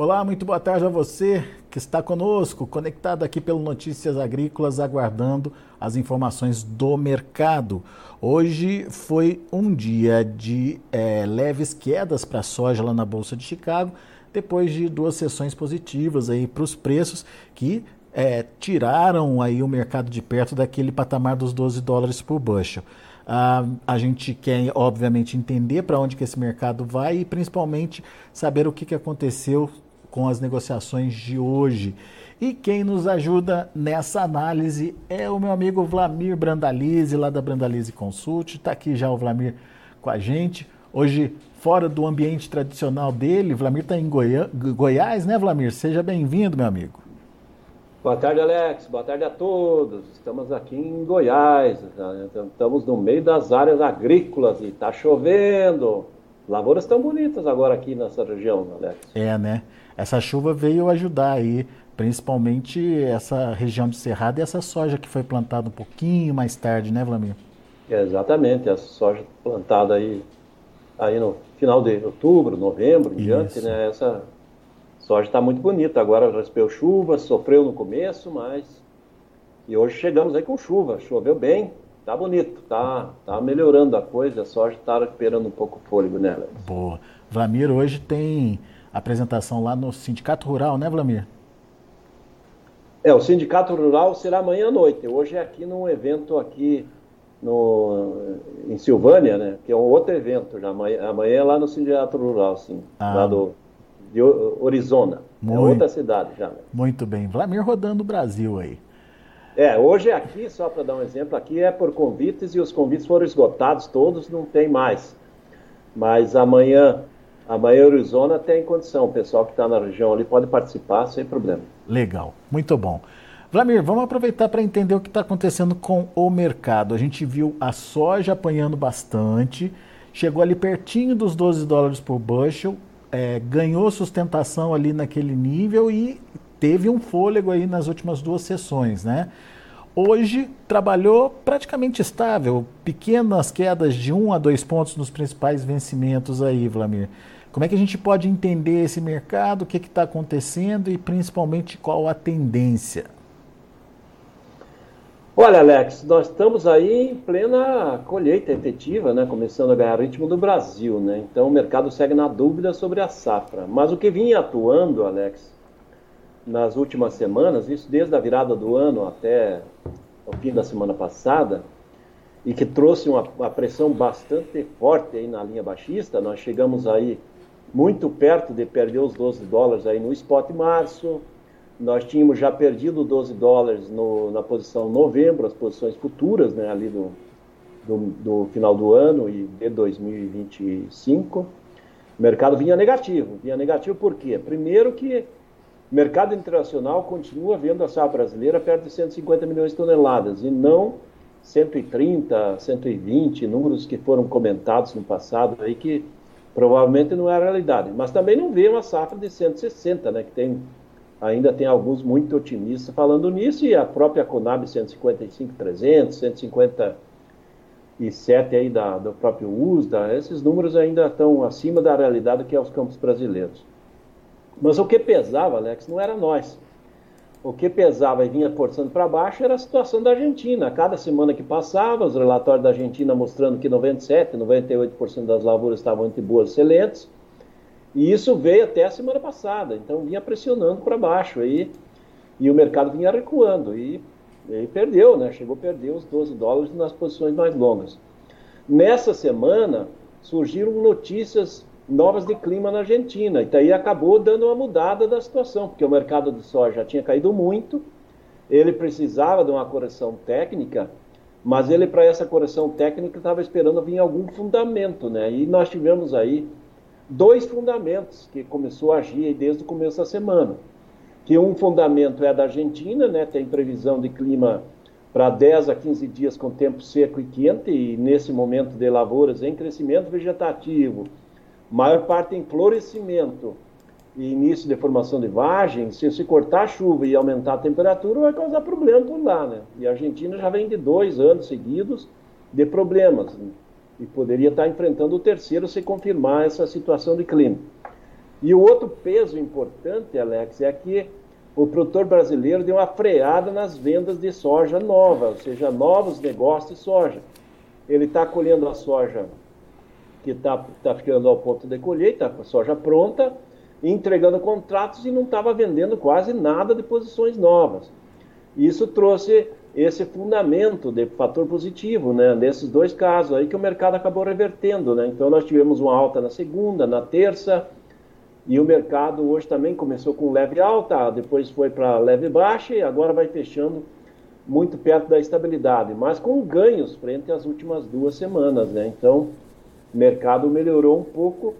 Olá, muito boa tarde a você que está conosco, conectado aqui pelo Notícias Agrícolas, aguardando as informações do mercado. Hoje foi um dia de é, leves quedas para a soja lá na Bolsa de Chicago, depois de duas sessões positivas aí para os preços que é, tiraram aí o mercado de perto daquele patamar dos 12 dólares por bushel. Ah, a gente quer, obviamente, entender para onde que esse mercado vai e principalmente saber o que, que aconteceu com as negociações de hoje. E quem nos ajuda nessa análise é o meu amigo Vlamir Brandalize, lá da Brandalize Consult. Está aqui já o Vlamir com a gente. Hoje, fora do ambiente tradicional dele, Vlamir está em Goiá Goiás, né, Vlamir? Seja bem-vindo, meu amigo. Boa tarde, Alex. Boa tarde a todos. Estamos aqui em Goiás. Estamos no meio das áreas agrícolas e está chovendo. Lavouras tão bonitas agora aqui nessa região, Alex. É, né? Essa chuva veio ajudar aí, principalmente essa região de Cerrado e essa soja que foi plantada um pouquinho mais tarde, né, Vlamir? exatamente, a soja plantada aí, aí no final de outubro, novembro, em diante, né? Essa soja está muito bonita. Agora recebeu chuva, sofreu no começo, mas. E hoje chegamos aí com chuva, choveu bem, tá bonito, tá, tá melhorando a coisa, a soja está recuperando um pouco o fôlego nela. Boa. Vlamir hoje tem apresentação lá no Sindicato Rural, né, Vlamir? É, o Sindicato Rural será amanhã à noite. Hoje é aqui num evento aqui no, em Silvânia, né? Que é um outro evento. Já amanhã, amanhã é lá no Sindicato Rural, sim. Ah. Lá do, de Orizona. É muito, é outra cidade já. Né? Muito bem. Vlamir rodando o Brasil aí. É, hoje é aqui, só para dar um exemplo, aqui é por convites e os convites foram esgotados todos, não tem mais. Mas amanhã a Bahia Arizona tem condição. O pessoal que está na região ali pode participar sem problema. Legal, muito bom. Vladimir, vamos aproveitar para entender o que está acontecendo com o mercado. A gente viu a soja apanhando bastante, chegou ali pertinho dos 12 dólares por bushel, é, ganhou sustentação ali naquele nível e teve um fôlego aí nas últimas duas sessões, né? Hoje trabalhou praticamente estável, pequenas quedas de um a dois pontos nos principais vencimentos aí, Vladimir. Como é que a gente pode entender esse mercado, o que está acontecendo e principalmente qual a tendência? Olha, Alex, nós estamos aí em plena colheita efetiva, né? começando a ganhar ritmo do Brasil. Né? Então o mercado segue na dúvida sobre a safra. Mas o que vinha atuando, Alex, nas últimas semanas, isso desde a virada do ano até o fim da semana passada, e que trouxe uma, uma pressão bastante forte aí na linha baixista, nós chegamos aí muito perto de perder os 12 dólares aí no spot março. Nós tínhamos já perdido 12 dólares no, na posição novembro, as posições futuras, né, ali do, do, do, final do ano e de 2025. O mercado vinha negativo. Vinha negativo por quê? Primeiro que o mercado internacional continua vendo a safra brasileira perto de 150 milhões de toneladas e não 130, 120, números que foram comentados no passado aí que Provavelmente não é a realidade, mas também não vê uma safra de 160, né, que tem ainda tem alguns muito otimistas falando nisso e a própria Conab 155 300, 157 aí da, do próprio USDA, esses números ainda estão acima da realidade que é os campos brasileiros. Mas o que pesava, Alex, não era nós. O que pesava e vinha forçando para baixo era a situação da Argentina. Cada semana que passava, os relatórios da Argentina mostrando que 97%, 98% das lavouras estavam entre boas e excelentes. E isso veio até a semana passada. Então vinha pressionando para baixo. Aí, e o mercado vinha recuando. E, e perdeu, né? Chegou a perder os 12 dólares nas posições mais longas. Nessa semana surgiram notícias novas de clima na Argentina. E daí acabou dando uma mudada da situação, porque o mercado de soja já tinha caído muito, ele precisava de uma correção técnica, mas ele, para essa correção técnica, estava esperando vir algum fundamento, né? E nós tivemos aí dois fundamentos que começou a agir desde o começo da semana. Que um fundamento é da Argentina, né? Tem previsão de clima para 10 a 15 dias com tempo seco e quente, e nesse momento de lavouras em crescimento vegetativo, maior parte em florescimento e início de formação de vagem, se se cortar a chuva e aumentar a temperatura, vai causar problema por lá, né? E a Argentina já vem de dois anos seguidos de problemas né? e poderia estar enfrentando o terceiro se confirmar essa situação de clima. E o outro peso importante, Alex, é que o produtor brasileiro deu uma freada nas vendas de soja nova, ou seja, novos negócios de soja. Ele está colhendo a soja que está tá ficando ao ponto de colheita, a soja pronta, entregando contratos e não estava vendendo quase nada de posições novas. Isso trouxe esse fundamento de fator positivo, né, nesses dois casos aí que o mercado acabou revertendo, né? Então nós tivemos uma alta na segunda, na terça, e o mercado hoje também começou com leve alta, depois foi para leve baixa e agora vai fechando muito perto da estabilidade, mas com ganhos frente às últimas duas semanas, né? Então o mercado melhorou um pouco,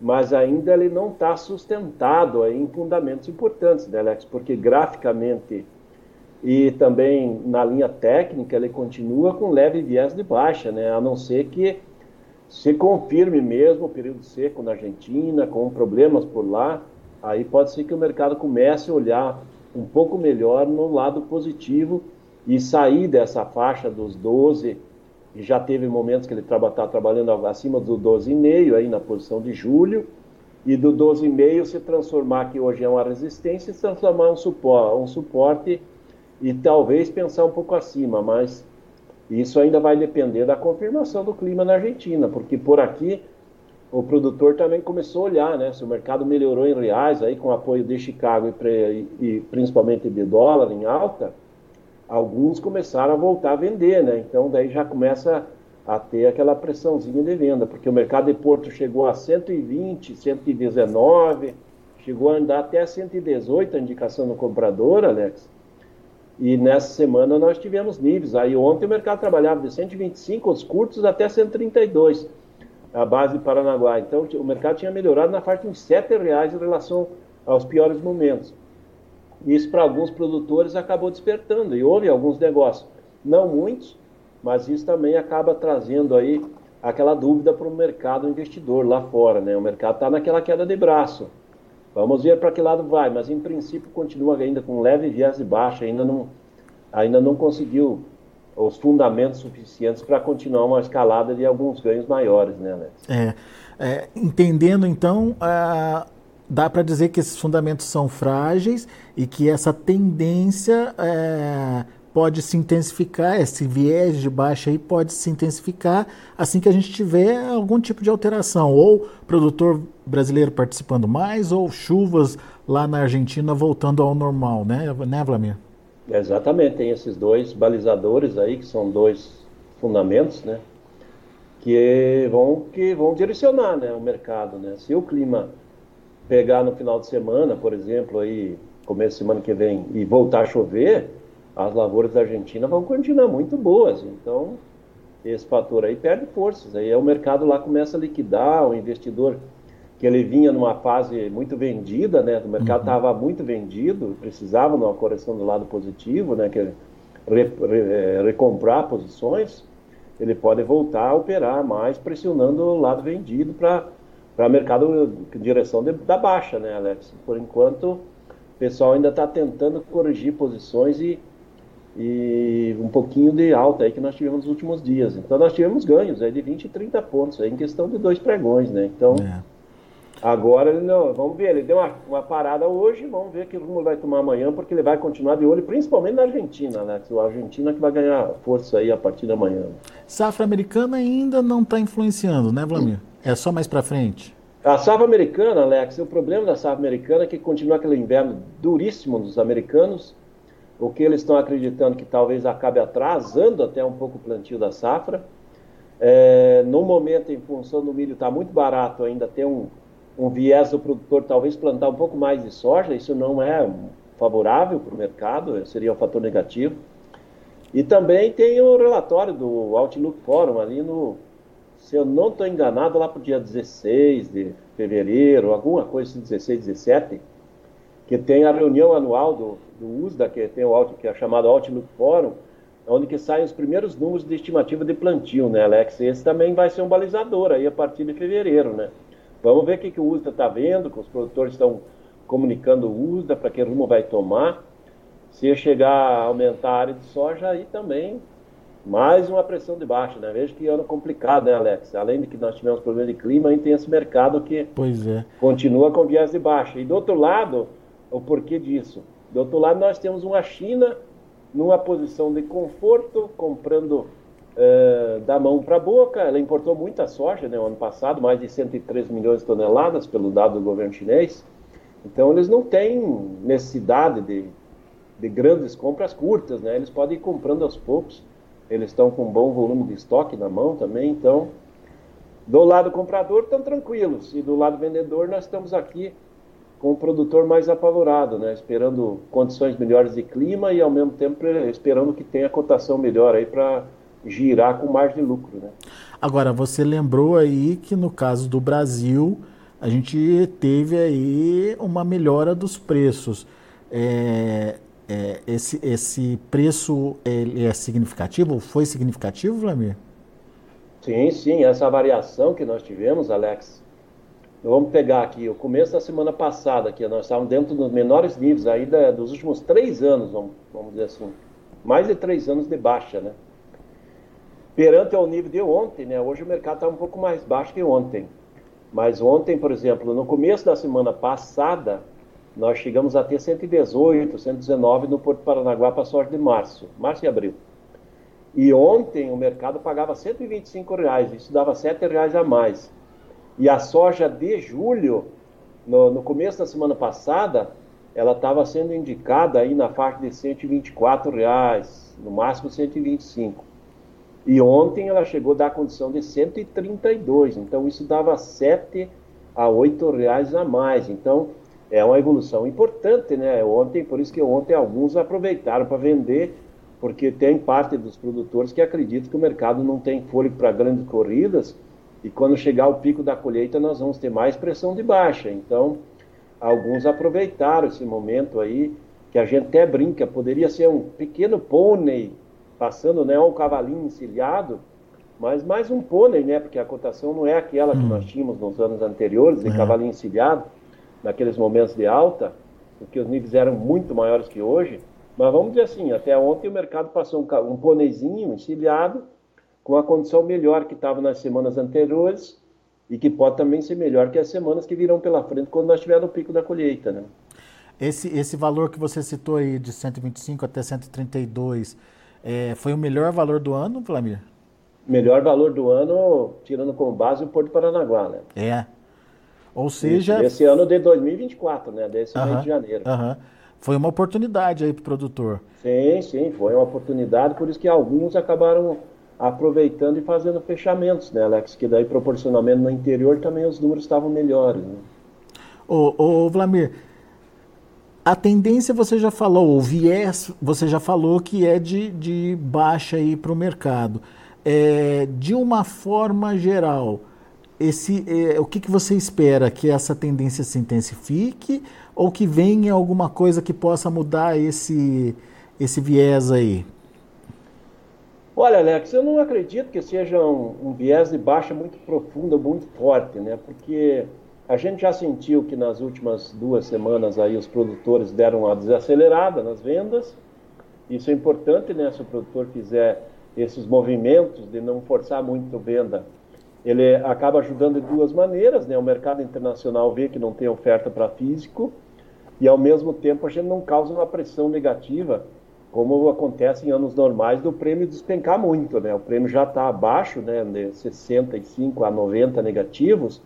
mas ainda ele não está sustentado em fundamentos importantes, né, Alex? Porque graficamente e também na linha técnica ele continua com leve viés de baixa, né? A não ser que se confirme mesmo o período seco na Argentina, com problemas por lá, aí pode ser que o mercado comece a olhar um pouco melhor no lado positivo e sair dessa faixa dos 12, e já teve momentos que ele está trabalhando acima do 12,5 aí na posição de julho, e do 12,5 se transformar, que hoje é uma resistência, se transformar um suporte, um suporte e talvez pensar um pouco acima, mas isso ainda vai depender da confirmação do clima na Argentina, porque por aqui o produtor também começou a olhar, né? Se o mercado melhorou em reais, aí com apoio de Chicago e, e principalmente de dólar em alta, alguns começaram a voltar a vender, né? Então daí já começa a ter aquela pressãozinha de venda, porque o mercado de Porto chegou a 120, 119, chegou a andar até 118 a indicação do comprador, Alex. E nessa semana nós tivemos níveis. Aí ontem o mercado trabalhava de 125 os curtos até 132, a base Paranaguá. Então o mercado tinha melhorado na faixa de R$ reais em relação aos piores momentos. Isso para alguns produtores acabou despertando e houve alguns negócios, não muitos, mas isso também acaba trazendo aí aquela dúvida para o mercado investidor lá fora, né? O mercado está naquela queda de braço. Vamos ver para que lado vai, mas em princípio continua ainda com leve viés de baixa, ainda não, ainda não conseguiu os fundamentos suficientes para continuar uma escalada de alguns ganhos maiores, né, Alex? É, é entendendo então, dá para dizer que esses fundamentos são frágeis e que essa tendência é, pode se intensificar, esse viés de baixa aí pode se intensificar assim que a gente tiver algum tipo de alteração, ou produtor brasileiro participando mais, ou chuvas lá na Argentina voltando ao normal, né, né Vlamir? Exatamente, tem esses dois balizadores aí, que são dois fundamentos, né, que vão, que vão direcionar né, o mercado, né, se o clima pegar no final de semana, por exemplo, aí, começo de semana que vem, e voltar a chover, as lavouras da Argentina vão continuar muito boas. Então, esse fator aí perde forças. Aí é o mercado lá começa a liquidar, o investidor que ele vinha numa fase muito vendida, né? O mercado estava uhum. muito vendido, precisava de uma correção do lado positivo, né? Que re, re, é, recomprar posições, ele pode voltar a operar mais, pressionando o lado vendido para para mercado direção de, da baixa, né, Alex? Por enquanto, o pessoal ainda está tentando corrigir posições e e um pouquinho de alta aí que nós tivemos nos últimos dias. Então nós tivemos ganhos aí de 20 e 30 pontos aí em questão de dois pregões, né? Então é. agora ele não, vamos ver, ele deu uma, uma, parada hoje, vamos ver que rumo vai tomar amanhã, porque ele vai continuar de olho, principalmente na Argentina, né? A Argentina que vai ganhar força aí a partir da manhã. Safra americana ainda não está influenciando, né, Vlamir? É só mais para frente. A safra americana, Alex, o problema da safra americana é que continua aquele inverno duríssimo dos americanos o que eles estão acreditando que talvez acabe atrasando até um pouco o plantio da safra. É, no momento, em função do milho estar tá muito barato, ainda tem um, um viés do produtor talvez plantar um pouco mais de soja, isso não é favorável para o mercado, seria um fator negativo. E também tem o relatório do Outlook Forum ali no, se eu não estou enganado, lá para o dia 16 de fevereiro, alguma coisa assim, 16, 17, que tem a reunião anual do, do USDA, que tem o que é chamado Outlook Forum, onde que saem os primeiros números de estimativa de plantio, né, Alex? Esse também vai ser um balizador aí a partir de fevereiro, né? Vamos ver o que, que o USDA está vendo, que os produtores estão comunicando o USDA, para que rumo vai tomar. Se chegar a aumentar a área de soja, aí também Mais uma pressão de baixa, né? Veja que ano complicado, né, Alex? Além de que nós tivemos problema de clima, a gente tem esse mercado que é. continua com viés de baixa. E do outro lado, o porquê disso? Do outro lado, nós temos uma China numa posição de conforto, comprando uh, da mão para a boca. Ela importou muita soja no né, ano passado, mais de 103 milhões de toneladas, pelo dado do governo chinês. Então, eles não têm necessidade de, de grandes compras curtas, né? Eles podem ir comprando aos poucos eles estão com um bom volume de estoque na mão também, então do lado comprador estão tranquilos e do lado vendedor nós estamos aqui com o produtor mais apavorado, né? esperando condições melhores de clima e ao mesmo tempo esperando que tenha cotação melhor aí para girar com margem de lucro. Né? Agora, você lembrou aí que no caso do Brasil a gente teve aí uma melhora dos preços. É, é, esse, esse preço ele é significativo? Foi significativo, Vladimir? Sim, sim. Essa variação que nós tivemos, Alex, vamos pegar aqui o começo da semana passada, que nós estávamos dentro dos menores níveis aí da, dos últimos três anos, vamos, vamos dizer assim. Mais de três anos de baixa, né? Perante ao nível de ontem, né? Hoje o mercado está um pouco mais baixo que ontem. Mas ontem, por exemplo, no começo da semana passada, nós chegamos a ter 118, 119 no Porto Paranaguá para sorte de março, março e abril. E ontem o mercado pagava 125 reais, isso dava 7 reais a mais. E a soja de julho, no, no começo da semana passada, ela estava sendo indicada aí na faixa de 124 reais, no máximo 125. E ontem ela chegou a dar a condição de 132, então isso dava 7 a 8 reais a mais. Então, é uma evolução importante, né? Ontem, por isso que ontem alguns aproveitaram para vender, porque tem parte dos produtores que acreditam que o mercado não tem fôlego para grandes corridas e quando chegar o pico da colheita nós vamos ter mais pressão de baixa. Então, alguns aproveitaram esse momento aí, que a gente até brinca, poderia ser um pequeno pônei passando, né, um cavalinho encilhado, mas mais um pônei, né, porque a cotação não é aquela que hum. nós tínhamos nos anos anteriores, de é. cavalinho encilhado, naqueles momentos de alta, porque os níveis eram muito maiores que hoje. Mas vamos dizer assim, até ontem o mercado passou um, um pôneizinho encilhado, com a condição melhor que estava nas semanas anteriores e que pode também ser melhor que as semanas que virão pela frente quando nós tivermos o pico da colheita. Né? Esse, esse valor que você citou aí, de 125 até 132, é, foi o melhor valor do ano, Vlamir? Melhor valor do ano, tirando como base o Porto Paranaguá, né? É. Ou seja. Esse ano de 2024, né? Desse uh -huh, mês de janeiro. Uh -huh. Foi uma oportunidade aí para o produtor. Sim, sim, foi uma oportunidade, por isso que alguns acabaram aproveitando e fazendo fechamentos, né, Alex? Que daí, proporcionalmente, no interior também os números estavam melhores. Né? Ô, ô, Vlamir, a tendência você já falou, o viés você já falou que é de, de baixa aí para o mercado. É, de uma forma geral, esse, é, o que, que você espera? Que essa tendência se intensifique ou que venha alguma coisa que possa mudar esse, esse viés aí? Olha, Alex, eu não acredito que seja um, um viés de baixa muito profundo, muito forte, né? Porque a gente já sentiu que nas últimas duas semanas aí os produtores deram uma desacelerada nas vendas. Isso é importante, né? Se o produtor fizer esses movimentos de não forçar muito venda ele acaba ajudando de duas maneiras, né? O mercado internacional vê que não tem oferta para físico e ao mesmo tempo a gente não causa uma pressão negativa, como acontece em anos normais do prêmio despencar muito, né? O prêmio já está abaixo, né, de 65 a 90 negativos,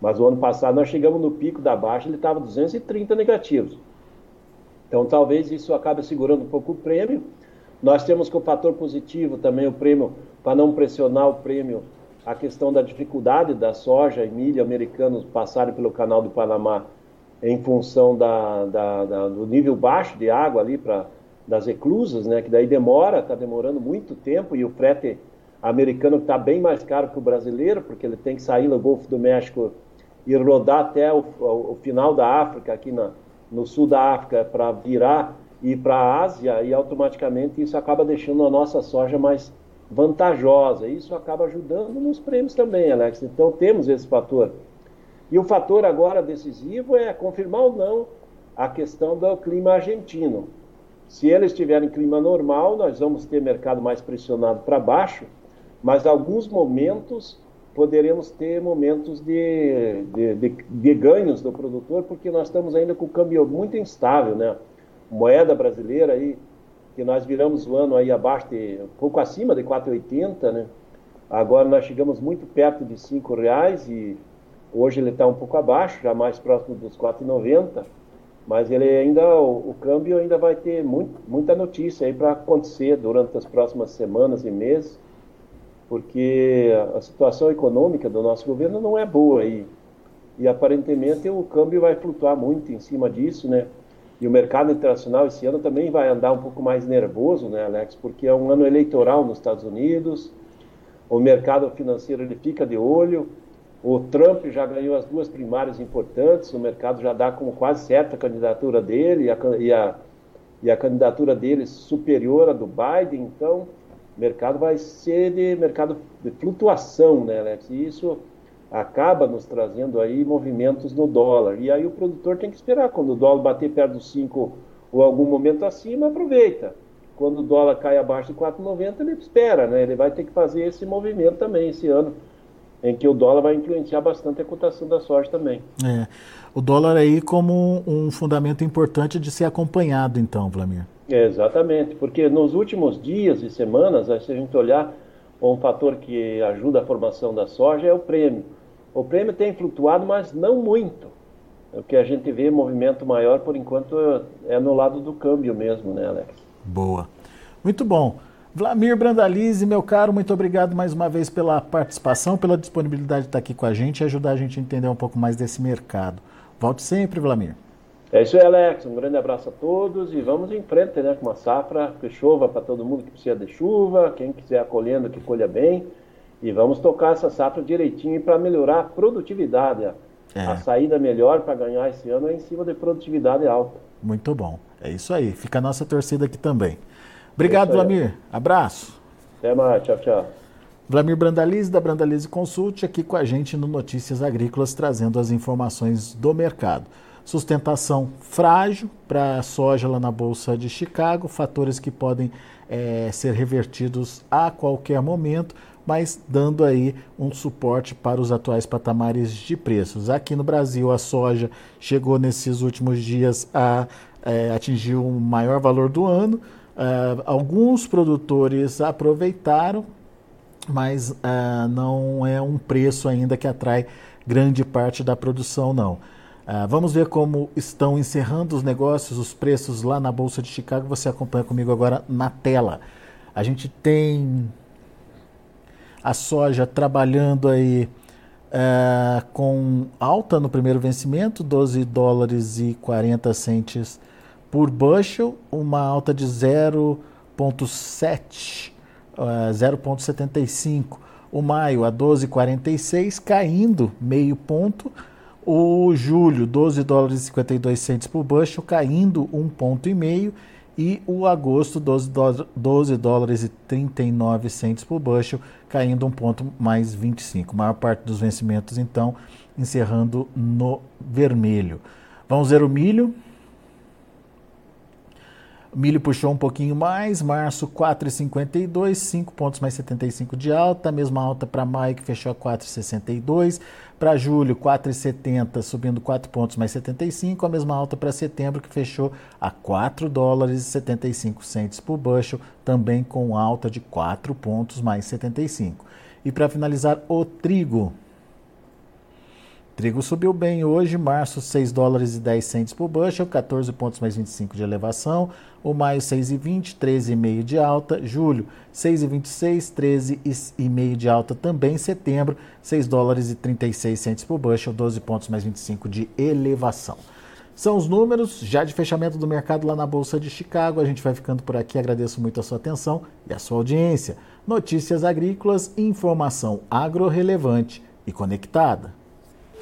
mas o ano passado nós chegamos no pico da baixa, ele estava 230 negativos. Então talvez isso acabe segurando um pouco o prêmio. Nós temos com o fator positivo também o prêmio, para não pressionar o prêmio, a questão da dificuldade da soja e milho americanos passarem pelo canal do Panamá em função da, da, da, do nível baixo de água ali para das eclusas, né? Que daí demora, está demorando muito tempo e o frete americano está bem mais caro que o brasileiro, porque ele tem que sair do Golfo do México e rodar até o, o final da África, aqui na, no sul da África, para virar e ir para a Ásia, e automaticamente isso acaba deixando a nossa soja mais vantajosa. Isso acaba ajudando nos prêmios também, Alex. Então temos esse fator. E o fator agora decisivo é confirmar ou não a questão do clima argentino. Se eles tiverem clima normal, nós vamos ter mercado mais pressionado para baixo, mas alguns momentos poderemos ter momentos de, de, de, de, ganhos do produtor, porque nós estamos ainda com o câmbio muito instável, né? Moeda brasileira aí, que nós viramos o ano aí abaixo de, um pouco acima de 4,80, né? Agora nós chegamos muito perto de R$ reais e hoje ele está um pouco abaixo, já mais próximo dos 4,90, mas ele ainda, o, o, câmbio ainda vai ter muito, muita notícia aí para acontecer durante as próximas semanas e meses porque a situação econômica do nosso governo não é boa e, e aparentemente o câmbio vai flutuar muito em cima disso, né? E o mercado internacional esse ano também vai andar um pouco mais nervoso, né, Alex? Porque é um ano eleitoral nos Estados Unidos, o mercado financeiro ele fica de olho, o Trump já ganhou as duas primárias importantes, o mercado já dá como quase certa a candidatura dele e a, e a, e a candidatura dele superior à do Biden, então mercado vai ser de mercado de flutuação, né, Alex? E isso acaba nos trazendo aí movimentos no dólar. E aí o produtor tem que esperar. Quando o dólar bater perto dos 5 ou algum momento acima, aproveita. Quando o dólar cai abaixo de 4,90, ele espera, né? Ele vai ter que fazer esse movimento também esse ano, em que o dólar vai influenciar bastante a cotação da soja também. É. O dólar aí como um fundamento importante de ser acompanhado, então, Vlamir. Exatamente, porque nos últimos dias e semanas, se a gente olhar, um fator que ajuda a formação da soja é o prêmio. O prêmio tem flutuado, mas não muito. O que a gente vê movimento maior, por enquanto, é no lado do câmbio mesmo, né, Alex? Boa. Muito bom. Vlamir Brandalize, meu caro, muito obrigado mais uma vez pela participação, pela disponibilidade de estar aqui com a gente e ajudar a gente a entender um pouco mais desse mercado. Volte sempre, Vlamir. É isso aí, Alex. Um grande abraço a todos e vamos em frente né, com uma safra que chova para todo mundo que precisa de chuva, quem quiser acolhendo que colha bem. E vamos tocar essa safra direitinho para melhorar a produtividade. É. A saída melhor para ganhar esse ano é em cima de produtividade alta. Muito bom. É isso aí. Fica a nossa torcida aqui também. Obrigado, é Vlamir. Abraço. Até mais. Tchau, tchau. Vlamir Brandalize, da Brandalize Consult, aqui com a gente no Notícias Agrícolas, trazendo as informações do mercado. Sustentação frágil para a soja lá na Bolsa de Chicago, fatores que podem é, ser revertidos a qualquer momento, mas dando aí um suporte para os atuais patamares de preços. Aqui no Brasil, a soja chegou nesses últimos dias a é, atingir o maior valor do ano. Uh, alguns produtores aproveitaram, mas uh, não é um preço ainda que atrai grande parte da produção, não. Uh, vamos ver como estão encerrando os negócios, os preços lá na Bolsa de Chicago. Você acompanha comigo agora na tela. A gente tem a soja trabalhando aí uh, com alta no primeiro vencimento, 12 dólares e 40 centes por bushel, uma alta de 0,7, uh, 0,75. O maio a 12,46, caindo meio ponto. O julho, 12 dólares e 52 centos por bushel, caindo um ponto e meio. E o agosto, 12, 12 dólares e 39 centos por bushel, caindo um ponto mais 25. A maior parte dos vencimentos, então, encerrando no vermelho. Vamos ver o milho. Milho puxou um pouquinho mais, março 4,52, 5 pontos mais 75 de alta, mesma alta para maio que fechou a 4,62, para julho 4,70, subindo 4 pontos mais 75, a mesma alta para setembro que fechou a 4 dólares e 75 centes por bushel, também com alta de 4 pontos mais 75. E para finalizar, o trigo, Trigo subiu bem hoje, março 6 dólares e 10 centes por bushel, 14 pontos mais 25 de elevação. O maio 6,20, 13,5 de alta. Julho 6,26, 13,5 de alta também. Setembro 6 dólares e 36 centes por bushel, 12 pontos mais 25 de elevação. São os números já de fechamento do mercado lá na Bolsa de Chicago. A gente vai ficando por aqui. Agradeço muito a sua atenção e a sua audiência. Notícias agrícolas, informação agro-relevante e conectada.